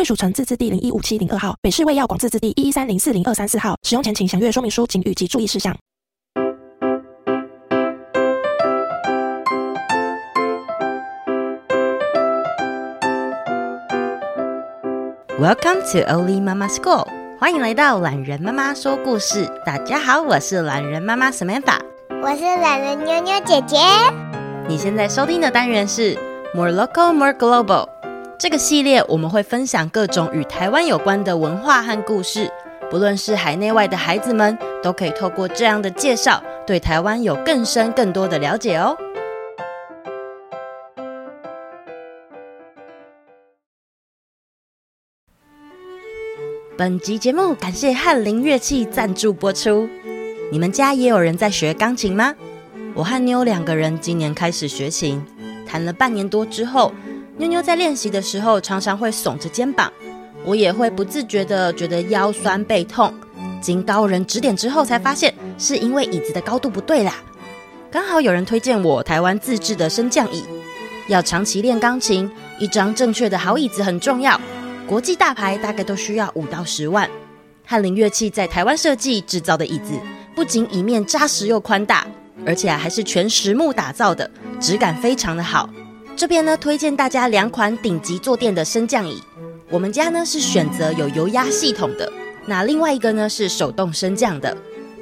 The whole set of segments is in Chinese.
卫署城自治地零一五七零二号，北市卫药广自治地一一三零四零二三四号。使用前请详阅说明书、警语及注意事项。Welcome to Oli Mama School，欢迎来到懒人妈妈说故事。大家好，我是懒人妈妈 Samantha，我是懒人妞妞姐姐。你现在收听的单元是 More Local, More Global。这个系列我们会分享各种与台湾有关的文化和故事，不论是海内外的孩子们，都可以透过这样的介绍，对台湾有更深更多的了解哦。本集节目感谢翰林乐器赞助播出。你们家也有人在学钢琴吗？我和妞两个人今年开始学琴，弹了半年多之后。妞妞在练习的时候，常常会耸着肩膀，我也会不自觉地觉得腰酸背痛。经高人指点之后，才发现是因为椅子的高度不对啦。刚好有人推荐我台湾自制的升降椅。要长期练钢琴，一张正确的好椅子很重要。国际大牌大概都需要五到十万。翰林乐器在台湾设计制造的椅子，不仅椅面扎实又宽大，而且还是全实木打造的，质感非常的好。这边呢，推荐大家两款顶级坐垫的升降椅。我们家呢是选择有油压系统的，那另外一个呢是手动升降的。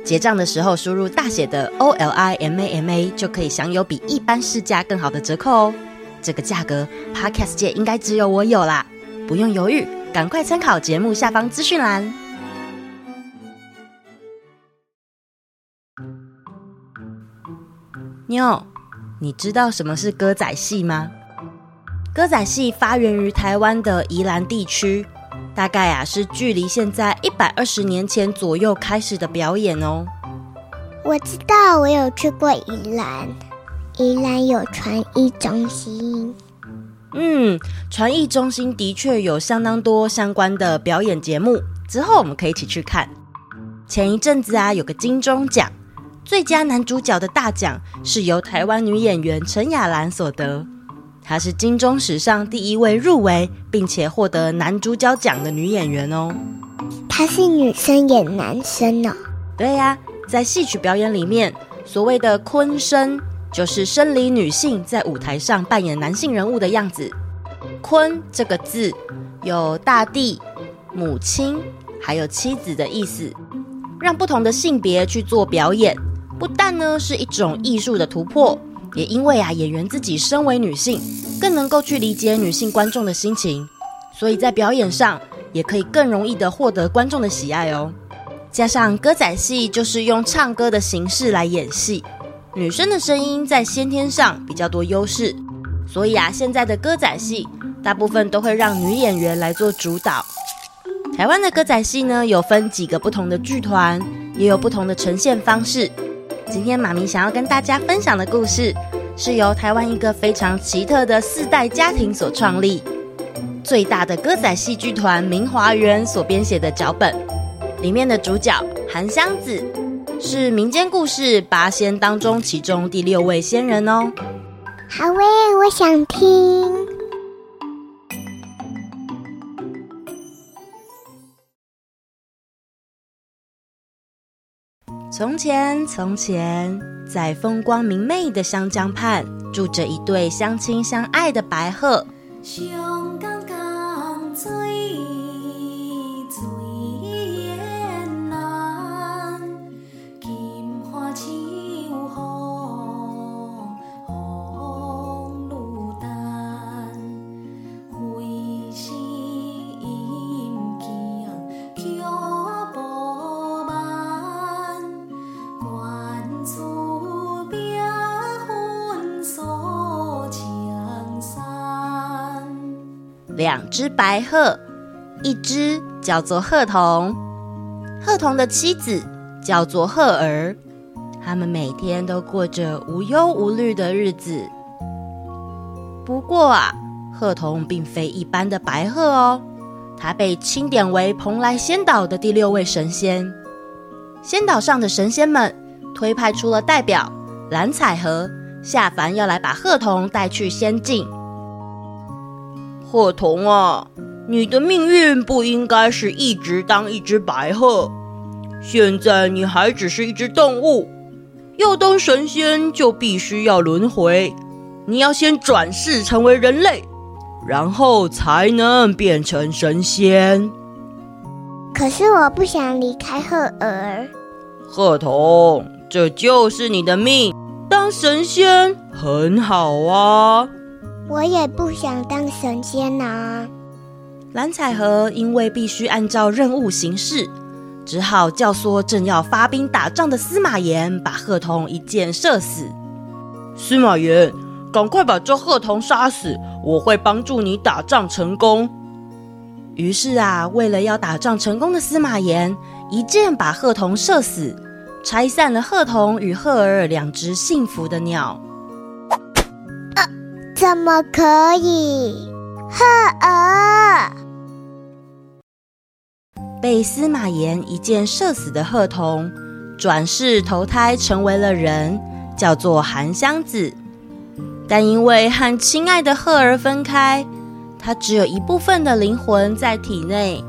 结账的时候输入大写的 O L I M A M A 就可以享有比一般市价更好的折扣哦。这个价格，Podcast 界应该只有我有啦，不用犹豫，赶快参考节目下方资讯栏。妞。你知道什么是歌仔戏吗？歌仔戏发源于台湾的宜兰地区，大概啊是距离现在一百二十年前左右开始的表演哦。我知道，我有去过宜兰，宜兰有传艺中心。嗯，传艺中心的确有相当多相关的表演节目，之后我们可以一起去看。前一阵子啊，有个金钟奖。最佳男主角的大奖是由台湾女演员陈雅兰所得，她是金钟史上第一位入围并且获得男主角奖的女演员哦。她是女生演男生哦？对呀，在戏曲表演里面，所谓的坤生就是生理女性在舞台上扮演男性人物的样子。坤这个字有大地、母亲还有妻子的意思，让不同的性别去做表演。不但呢是一种艺术的突破，也因为啊演员自己身为女性，更能够去理解女性观众的心情，所以在表演上也可以更容易的获得观众的喜爱哦。加上歌仔戏就是用唱歌的形式来演戏，女生的声音在先天上比较多优势，所以啊现在的歌仔戏大部分都会让女演员来做主导。台湾的歌仔戏呢有分几个不同的剧团，也有不同的呈现方式。今天妈咪想要跟大家分享的故事，是由台湾一个非常奇特的四代家庭所创立，最大的歌仔戏剧团明华园所编写的脚本。里面的主角韩湘子是民间故事八仙当中其中第六位仙人哦。好喂，我想听。从前，从前，在风光明媚的湘江畔，住着一对相亲相爱的白鹤。两只白鹤，一只叫做鹤童，鹤童的妻子叫做鹤儿。他们每天都过着无忧无虑的日子。不过啊，鹤童并非一般的白鹤哦，他被钦点为蓬莱仙岛的第六位神仙。仙岛上的神仙们推派出了代表蓝采和下凡，要来把鹤童带去仙境。鹤童啊，你的命运不应该是一直当一只白鹤，现在你还只是一只动物。要当神仙，就必须要轮回。你要先转世成为人类，然后才能变成神仙。可是我不想离开鹤儿。鹤童，这就是你的命。当神仙很好啊。我也不想当神仙啊。蓝采和因为必须按照任务行事。只好教唆正要发兵打仗的司马炎，把鹤童一箭射死。司马炎，赶快把这鹤童杀死，我会帮助你打仗成功。于是啊，为了要打仗成功的司马炎，一箭把鹤童射死，拆散了鹤童与鹤儿两只幸福的鸟。啊，怎么可以？鹤儿。被司马炎一箭射死的鹤童，转世投胎成为了人，叫做韩湘子。但因为和亲爱的鹤儿分开，他只有一部分的灵魂在体内，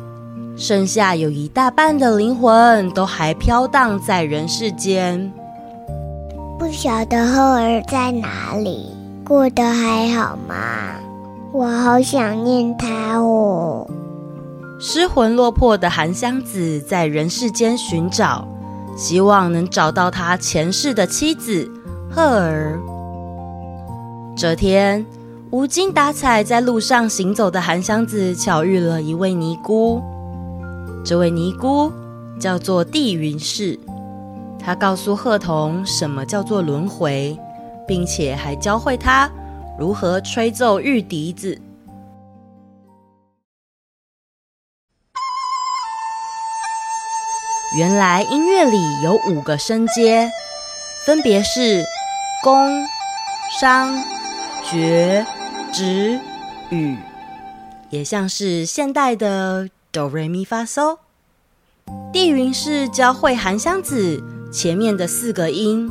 剩下有一大半的灵魂都还飘荡在人世间。不晓得鹤儿在哪里，过得还好吗？我好想念他哦。失魂落魄的韩湘子在人世间寻找，希望能找到他前世的妻子鹤儿。这天，无精打采在路上行走的韩湘子巧遇了一位尼姑。这位尼姑叫做地云氏，她告诉鹤童什么叫做轮回，并且还教会他如何吹奏玉笛子。原来音乐里有五个声阶，分别是宫、商、角、徵、羽，也像是现代的哆瑞咪发嗦。帝云是教会韩湘子前面的四个音，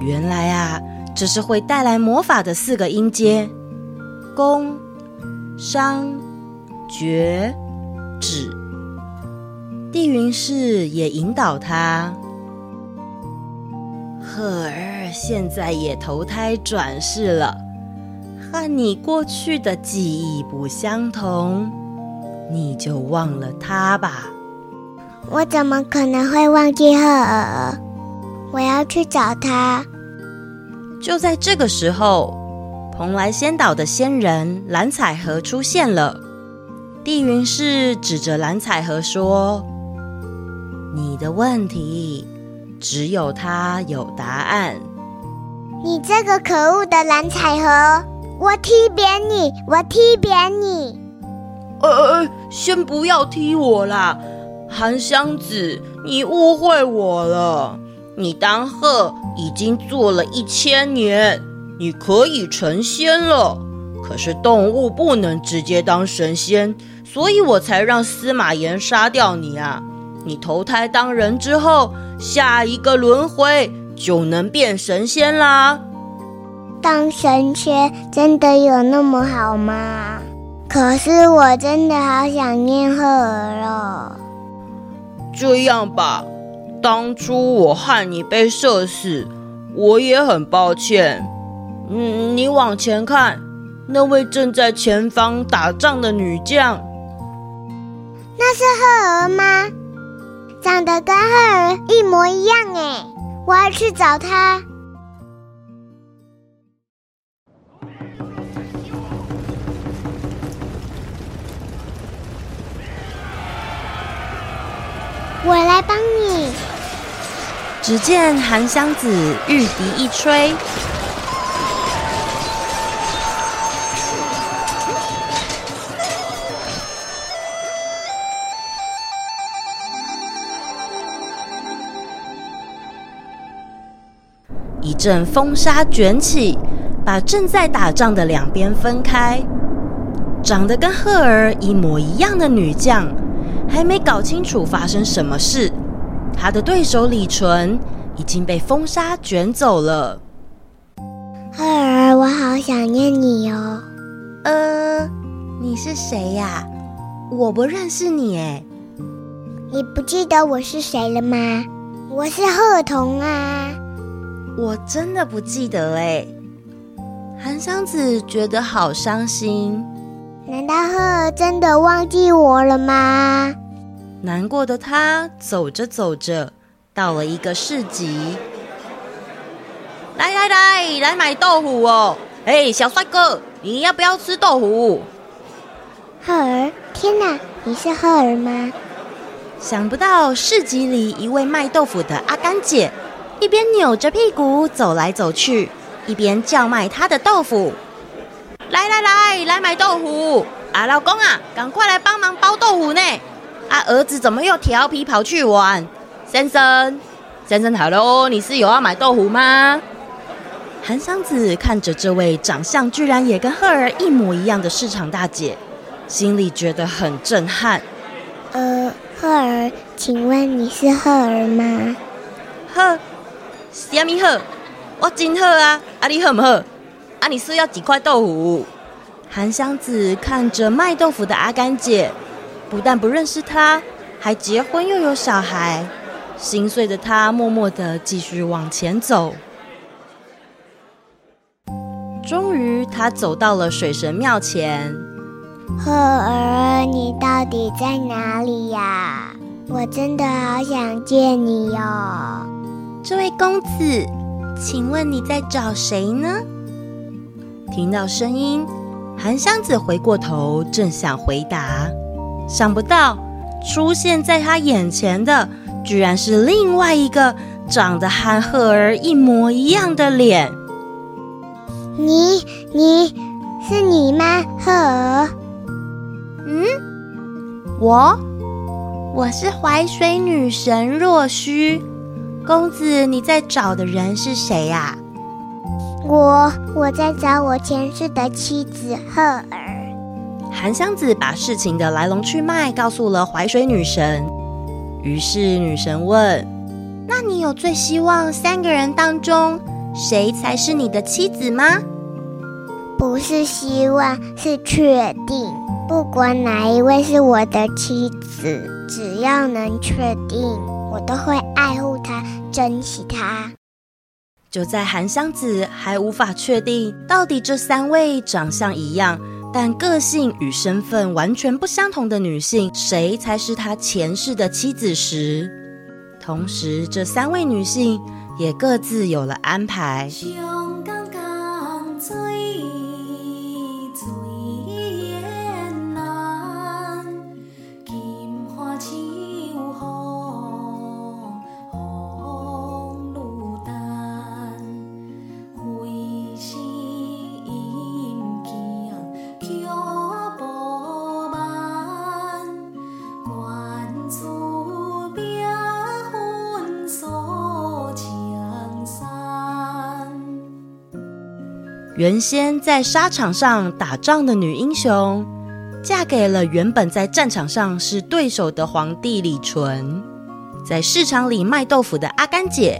原来啊，这是会带来魔法的四个音阶：宫、商、角、徵。地云氏也引导他，鹤儿现在也投胎转世了，和你过去的记忆不相同，你就忘了他吧。我怎么可能会忘记鹤儿？我要去找他。就在这个时候，蓬莱仙岛的仙人蓝采和出现了。地云氏指着蓝采和说。你的问题只有他有答案。你这个可恶的蓝采和，我踢扁你！我踢扁你！呃，先不要踢我啦，韩湘子，你误会我了。你当鹤已经做了一千年，你可以成仙了。可是动物不能直接当神仙，所以我才让司马炎杀掉你啊。你投胎当人之后，下一个轮回就能变神仙啦。当神仙真的有那么好吗？可是我真的好想念鹤儿哦。这样吧，当初我害你被射死，我也很抱歉。嗯，你往前看，那位正在前方打仗的女将，那是鹤儿吗？长得跟赫儿一模一样哎！我要去找他。我来帮你。只见韩湘子玉笛一吹。一阵风沙卷起把正在打仗的两边分开。长得跟鹤儿一模一样的女将还没搞清楚发生什么事她的对手李纯已经被风沙卷走了。赫儿，我好想念你哦。呃，你是谁呀？我不认识你哎。你不记得我是谁了吗？我是贺童啊。我真的不记得哎。韩湘子觉得好伤心。难道赫儿真的忘记我了吗？难过的他走着走着，到了一个市集。来来来，来买豆腐哦！哎，小帅哥，你要不要吃豆腐？赫儿，天哪，你是赫儿吗？想不到市集里一位卖豆腐的阿甘姐，一边扭着屁股走来走去，一边叫卖她的豆腐。来来来，来买豆腐啊！老公啊，赶快来帮忙包豆腐呢！啊，儿子怎么又调皮跑去玩？先生，先生好喽，你是有要买豆腐吗？韩湘子看着这位长相居然也跟赫儿一模一样的市场大姐，心里觉得很震撼。呃，赫儿，请问你是赫儿吗？赫，虾米赫？我真赫啊！啊，你赫不赫？啊！你是要几块豆腐？韩湘子看着卖豆腐的阿甘姐，不但不认识他，还结婚又有小孩，心碎的他默默的继续往前走。终于，他走到了水神庙前。赫儿，你到底在哪里呀？我真的好想见你哟。这位公子，请问你在找谁呢？听到声音，韩湘子回过头，正想回答，想不到出现在他眼前的，居然是另外一个长得和赫儿一模一样的脸。你，你是你吗，赫儿？嗯，我，我是淮水女神若虚。公子，你在找的人是谁呀？我我在找我前世的妻子赫儿。韩湘子把事情的来龙去脉告诉了淮水女神。于是女神问：“那你有最希望三个人当中谁才是你的妻子吗？”不是希望，是确定。不管哪一位是我的妻子，只要能确定，我都会爱护她，珍惜她。就在韩湘子还无法确定到底这三位长相一样，但个性与身份完全不相同的女性，谁才是他前世的妻子时，同时这三位女性也各自有了安排。原先在沙场上打仗的女英雄，嫁给了原本在战场上是对手的皇帝李纯。在市场里卖豆腐的阿甘姐，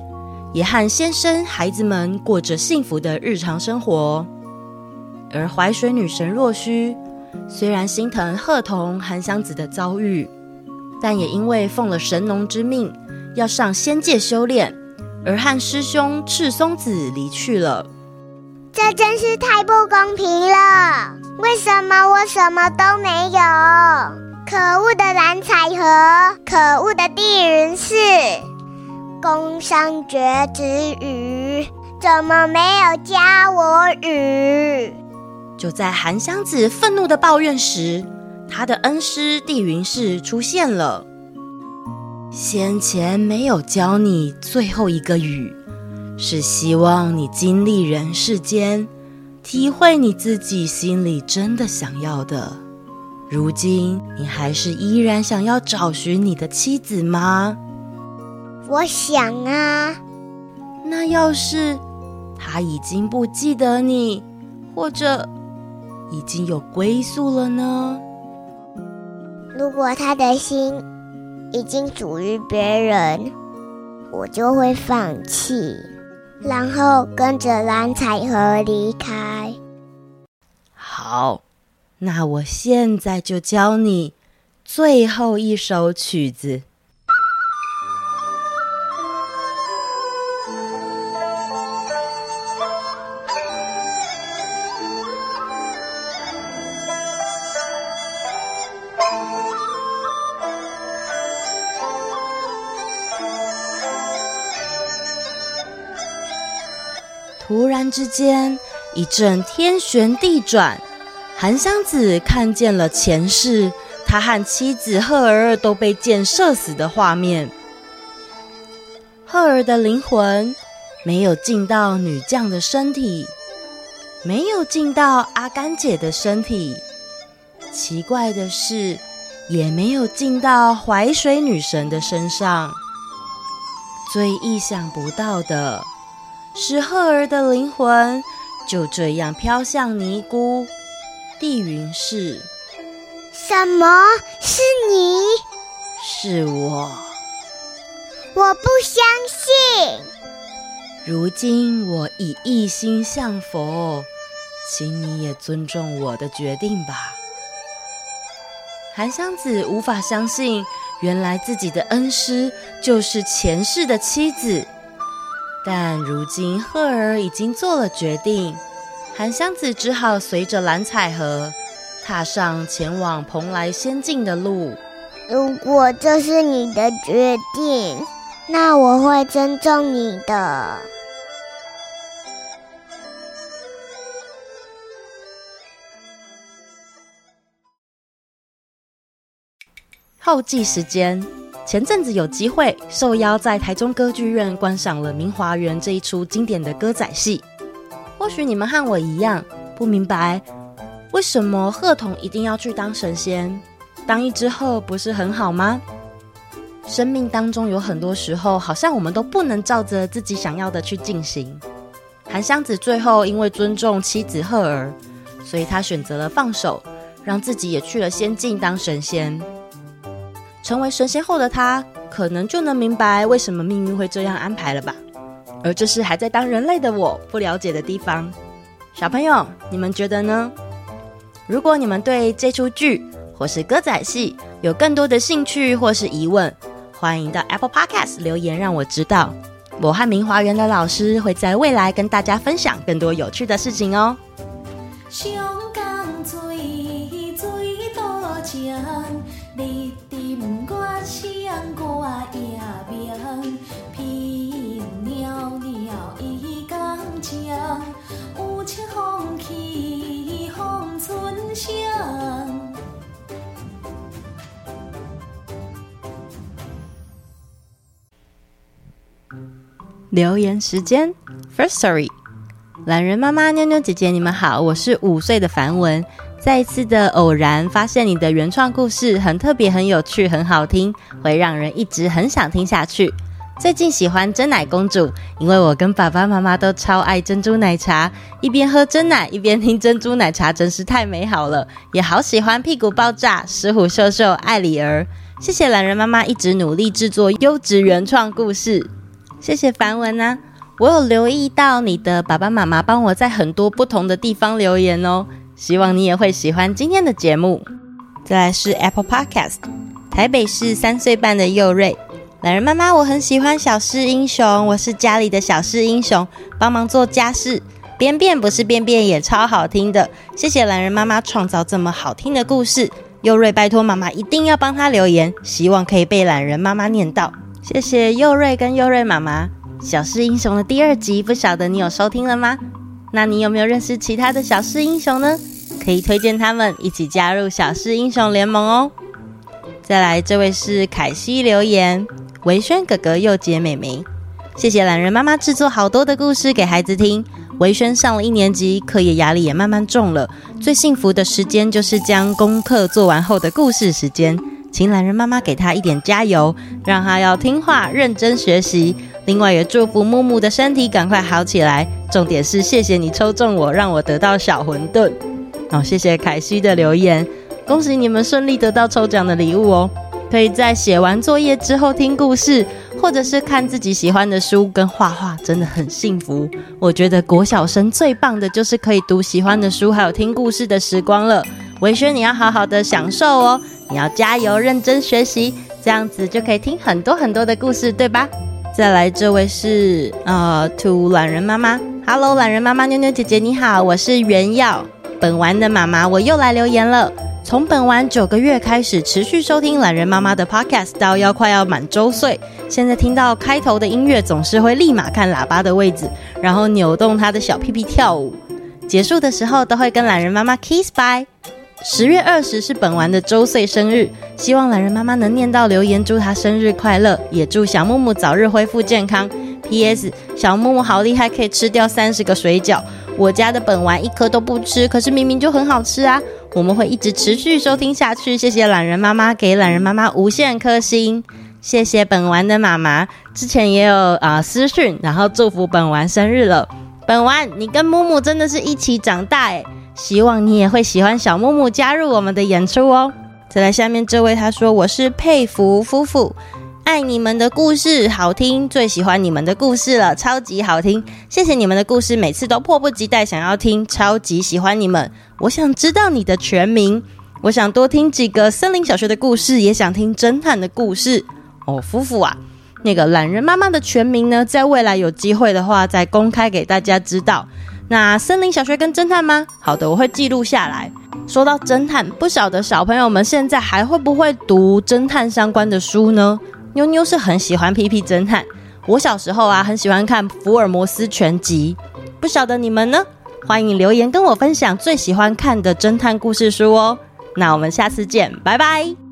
也和先生、孩子们过着幸福的日常生活。而淮水女神若虚，虽然心疼贺童、韩湘子的遭遇，但也因为奉了神农之命，要上仙界修炼，而和师兄赤松子离去了。这真是太不公平了！为什么我什么都没有？可恶的蓝采和，可恶的地云氏，宫商角徵羽，怎么没有加我羽？就在韩湘子愤怒的抱怨时，他的恩师地云氏出现了。先前没有教你最后一个羽。是希望你经历人世间，体会你自己心里真的想要的。如今，你还是依然想要找寻你的妻子吗？我想啊。那要是他已经不记得你，或者已经有归宿了呢？如果他的心已经属于别人，我就会放弃，然后跟着蓝彩盒离开。好，那我现在就教你最后一首曲子。之间，一阵天旋地转，韩湘子看见了前世他和妻子赫儿都被箭射死的画面。赫儿的灵魂没有进到女将的身体，没有进到阿甘姐的身体，奇怪的是，也没有进到淮水女神的身上。最意想不到的。是赫儿的灵魂就这样飘向尼姑地云氏。什么？是你？是我。我不相信。如今我已一心向佛，请你也尊重我的决定吧。韩湘子无法相信，原来自己的恩师就是前世的妻子。但如今赫儿已经做了决定，韩湘子只好随着蓝采和踏上前往蓬莱仙境的路。如果这是你的决定，那我会尊重你的。后记时间。前阵子有机会受邀在台中歌剧院观赏了《明华园》这一出经典的歌仔戏。或许你们和我一样不明白，为什么鹤童一定要去当神仙？当一只鹤不是很好吗？生命当中有很多时候，好像我们都不能照着自己想要的去进行。韩湘子最后因为尊重妻子赫儿，所以他选择了放手，让自己也去了仙境当神仙。成为神仙后的他，可能就能明白为什么命运会这样安排了吧？而这是还在当人类的我不了解的地方。小朋友，你们觉得呢？如果你们对这出剧或是歌仔戏有更多的兴趣或是疑问，欢迎到 Apple Podcast 留言让我知道。我和明华园的老师会在未来跟大家分享更多有趣的事情哦。留言时间，Firstory，懒人妈妈、妞妞姐姐，你们好，我是五岁的梵文。再一次的偶然发现你的原创故事很特别、很有趣、很好听，会让人一直很想听下去。最近喜欢珍奶公主，因为我跟爸爸妈妈都超爱珍珠奶茶，一边喝珍奶一边听珍珠奶茶，真是太美好了。也好喜欢屁股爆炸、石虎秀秀、爱里儿。谢谢懒人妈妈一直努力制作优质原创故事。谢谢梵文啊，我有留意到你的爸爸妈妈帮我在很多不同的地方留言哦，希望你也会喜欢今天的节目。再来是 Apple Podcast，台北市三岁半的佑瑞，懒人妈妈，我很喜欢小狮英雄，我是家里的小狮英雄，帮忙做家事，便便不是便便也超好听的，谢谢懒人妈妈创造这么好听的故事，佑瑞拜托妈妈一定要帮他留言，希望可以被懒人妈妈念到。谢谢佑瑞跟佑瑞妈妈，小狮英雄的第二集，不晓得你有收听了吗？那你有没有认识其他的小狮英雄呢？可以推荐他们一起加入小狮英雄联盟哦。再来，这位是凯西留言，维轩哥哥又接妹妹，谢谢懒人妈妈制作好多的故事给孩子听。维轩上了一年级，课业压力也慢慢重了，最幸福的时间就是将功课做完后的故事时间。请懒人妈妈给他一点加油，让他要听话、认真学习。另外也祝福木木的身体赶快好起来。重点是谢谢你抽中我，让我得到小馄饨。好、哦，谢谢凯西的留言，恭喜你们顺利得到抽奖的礼物哦。可以在写完作业之后听故事，或者是看自己喜欢的书跟画画，真的很幸福。我觉得国小生最棒的就是可以读喜欢的书，还有听故事的时光了。维轩，你要好好的享受哦，你要加油，认真学习，这样子就可以听很多很多的故事，对吧？再来，这位是呃，to 懒人妈妈，Hello，懒人妈妈妞妞姐姐你好，我是袁耀，本丸的妈妈，我又来留言了。从本丸九个月开始持续收听懒人妈妈的 podcast，到要快要满周岁，现在听到开头的音乐，总是会立马看喇叭的位置，然后扭动她的小屁屁跳舞。结束的时候都会跟懒人妈妈 kiss bye。十月二十是本丸的周岁生日，希望懒人妈妈能念到留言，祝她生日快乐，也祝小木木早日恢复健康。P.S. 小木木好厉害，可以吃掉三十个水饺。我家的本丸一颗都不吃，可是明明就很好吃啊！我们会一直持续收听下去。谢谢懒人妈妈给懒人妈妈无限颗星，谢谢本丸的妈妈，之前也有啊、私讯，然后祝福本丸生日了。本丸，你跟木木真的是一起长大诶，希望你也会喜欢小木木加入我们的演出哦。再来下面这位，他说我是佩服夫妇。爱你们的故事好听，最喜欢你们的故事了，超级好听！谢谢你们的故事，每次都迫不及待想要听，超级喜欢你们。我想知道你的全名，我想多听几个森林小学的故事，也想听侦探的故事。哦，夫妇啊，那个懒人妈妈的全名呢，在未来有机会的话再公开给大家知道。那森林小学跟侦探吗？好的，我会记录下来。说到侦探，不晓得小朋友们现在还会不会读侦探相关的书呢？妞妞是很喜欢屁屁侦探，我小时候啊很喜欢看福尔摩斯全集，不晓得你们呢？欢迎留言跟我分享最喜欢看的侦探故事书哦。那我们下次见，拜拜。